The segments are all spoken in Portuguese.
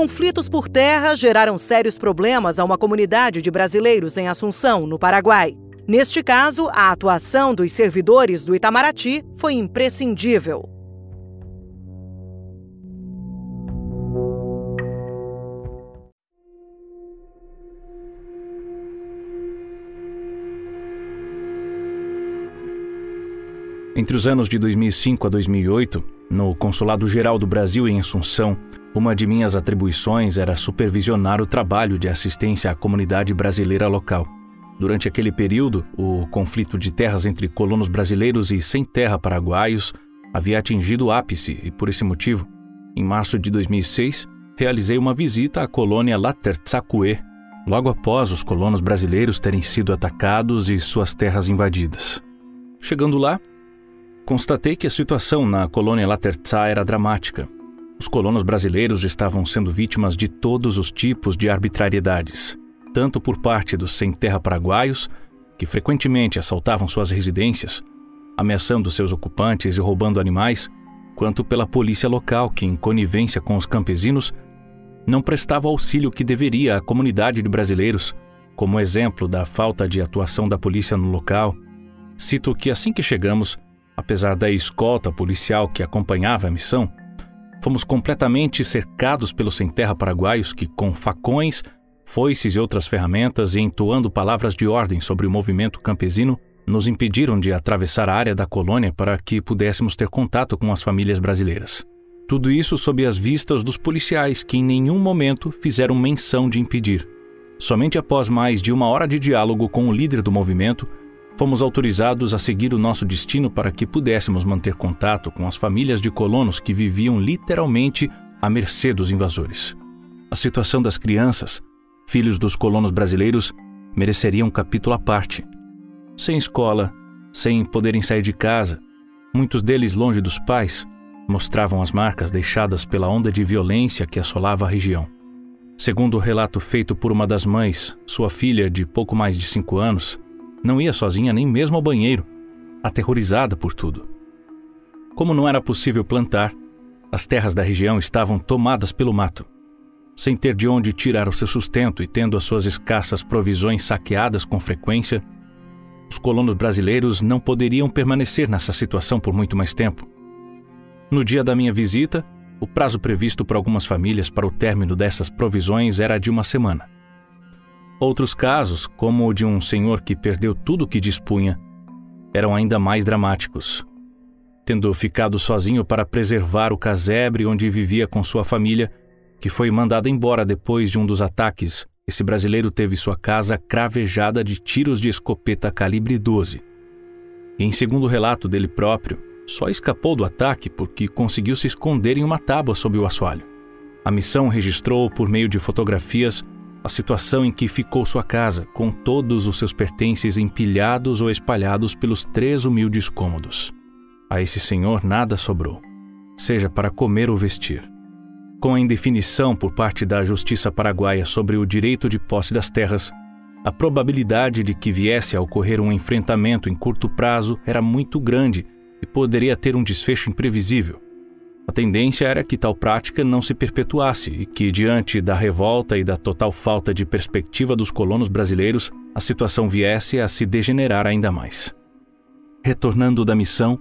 conflitos por terra geraram sérios problemas a uma comunidade de brasileiros em Assunção, no Paraguai. Neste caso, a atuação dos servidores do Itamaraty foi imprescindível. Entre os anos de 2005 a 2008, no Consulado Geral do Brasil em Assunção, uma de minhas atribuições era supervisionar o trabalho de assistência à comunidade brasileira local. Durante aquele período, o conflito de terras entre colonos brasileiros e sem terra paraguaios havia atingido o ápice e, por esse motivo, em março de 2006, realizei uma visita à colônia Latertzacuê, logo após os colonos brasileiros terem sido atacados e suas terras invadidas. Chegando lá, constatei que a situação na colônia Latertza era dramática os colonos brasileiros estavam sendo vítimas de todos os tipos de arbitrariedades, tanto por parte dos sem-terra paraguaios, que frequentemente assaltavam suas residências, ameaçando seus ocupantes e roubando animais, quanto pela polícia local, que, em conivência com os campesinos, não prestava o auxílio que deveria à comunidade de brasileiros, como exemplo da falta de atuação da polícia no local. Cito que assim que chegamos, apesar da escolta policial que acompanhava a missão, Fomos completamente cercados pelos sem-terra paraguaios que, com facões, foices e outras ferramentas e entoando palavras de ordem sobre o movimento campesino, nos impediram de atravessar a área da colônia para que pudéssemos ter contato com as famílias brasileiras. Tudo isso sob as vistas dos policiais, que em nenhum momento fizeram menção de impedir. Somente após mais de uma hora de diálogo com o líder do movimento, fomos autorizados a seguir o nosso destino para que pudéssemos manter contato com as famílias de colonos que viviam literalmente à mercê dos invasores. A situação das crianças, filhos dos colonos brasileiros, mereceria um capítulo à parte. Sem escola, sem poderem sair de casa, muitos deles longe dos pais, mostravam as marcas deixadas pela onda de violência que assolava a região. Segundo o relato feito por uma das mães, sua filha, de pouco mais de cinco anos, não ia sozinha nem mesmo ao banheiro, aterrorizada por tudo. Como não era possível plantar, as terras da região estavam tomadas pelo mato. Sem ter de onde tirar o seu sustento e tendo as suas escassas provisões saqueadas com frequência, os colonos brasileiros não poderiam permanecer nessa situação por muito mais tempo. No dia da minha visita, o prazo previsto por algumas famílias para o término dessas provisões era de uma semana. Outros casos, como o de um senhor que perdeu tudo o que dispunha, eram ainda mais dramáticos. Tendo ficado sozinho para preservar o casebre onde vivia com sua família, que foi mandado embora depois de um dos ataques, esse brasileiro teve sua casa cravejada de tiros de escopeta calibre 12. E em segundo relato dele próprio, só escapou do ataque porque conseguiu se esconder em uma tábua sob o assoalho. A missão registrou por meio de fotografias a situação em que ficou sua casa, com todos os seus pertences empilhados ou espalhados pelos três humildes cômodos. A esse senhor nada sobrou, seja para comer ou vestir. Com a indefinição por parte da justiça paraguaia sobre o direito de posse das terras, a probabilidade de que viesse a ocorrer um enfrentamento em curto prazo era muito grande e poderia ter um desfecho imprevisível. A tendência era que tal prática não se perpetuasse e que, diante da revolta e da total falta de perspectiva dos colonos brasileiros, a situação viesse a se degenerar ainda mais. Retornando da missão,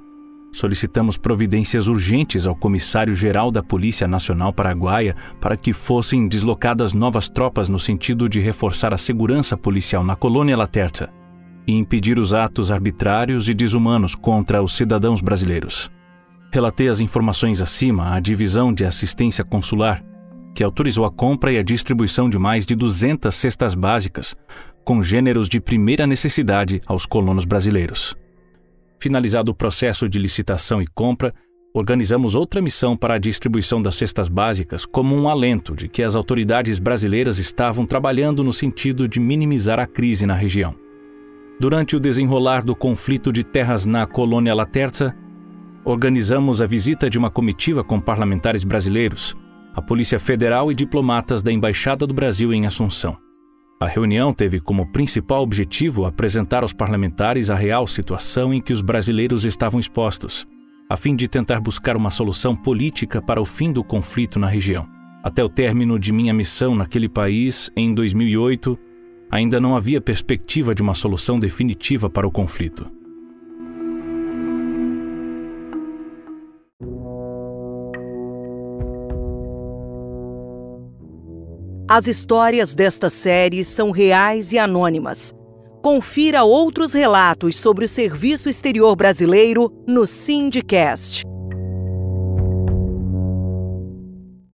solicitamos providências urgentes ao Comissário-Geral da Polícia Nacional Paraguaia para que fossem deslocadas novas tropas no sentido de reforçar a segurança policial na colônia Laterta e impedir os atos arbitrários e desumanos contra os cidadãos brasileiros. Relatei as informações acima à Divisão de Assistência Consular, que autorizou a compra e a distribuição de mais de 200 cestas básicas, com gêneros de primeira necessidade aos colonos brasileiros. Finalizado o processo de licitação e compra, organizamos outra missão para a distribuição das cestas básicas como um alento de que as autoridades brasileiras estavam trabalhando no sentido de minimizar a crise na região. Durante o desenrolar do conflito de terras na colônia Laterza, organizamos a visita de uma comitiva com parlamentares brasileiros, a Polícia Federal e diplomatas da Embaixada do Brasil em Assunção. A reunião teve como principal objetivo apresentar aos parlamentares a real situação em que os brasileiros estavam expostos, a fim de tentar buscar uma solução política para o fim do conflito na região. Até o término de minha missão naquele país, em 2008, ainda não havia perspectiva de uma solução definitiva para o conflito. As histórias desta série são reais e anônimas. Confira outros relatos sobre o serviço exterior brasileiro no Sindicast.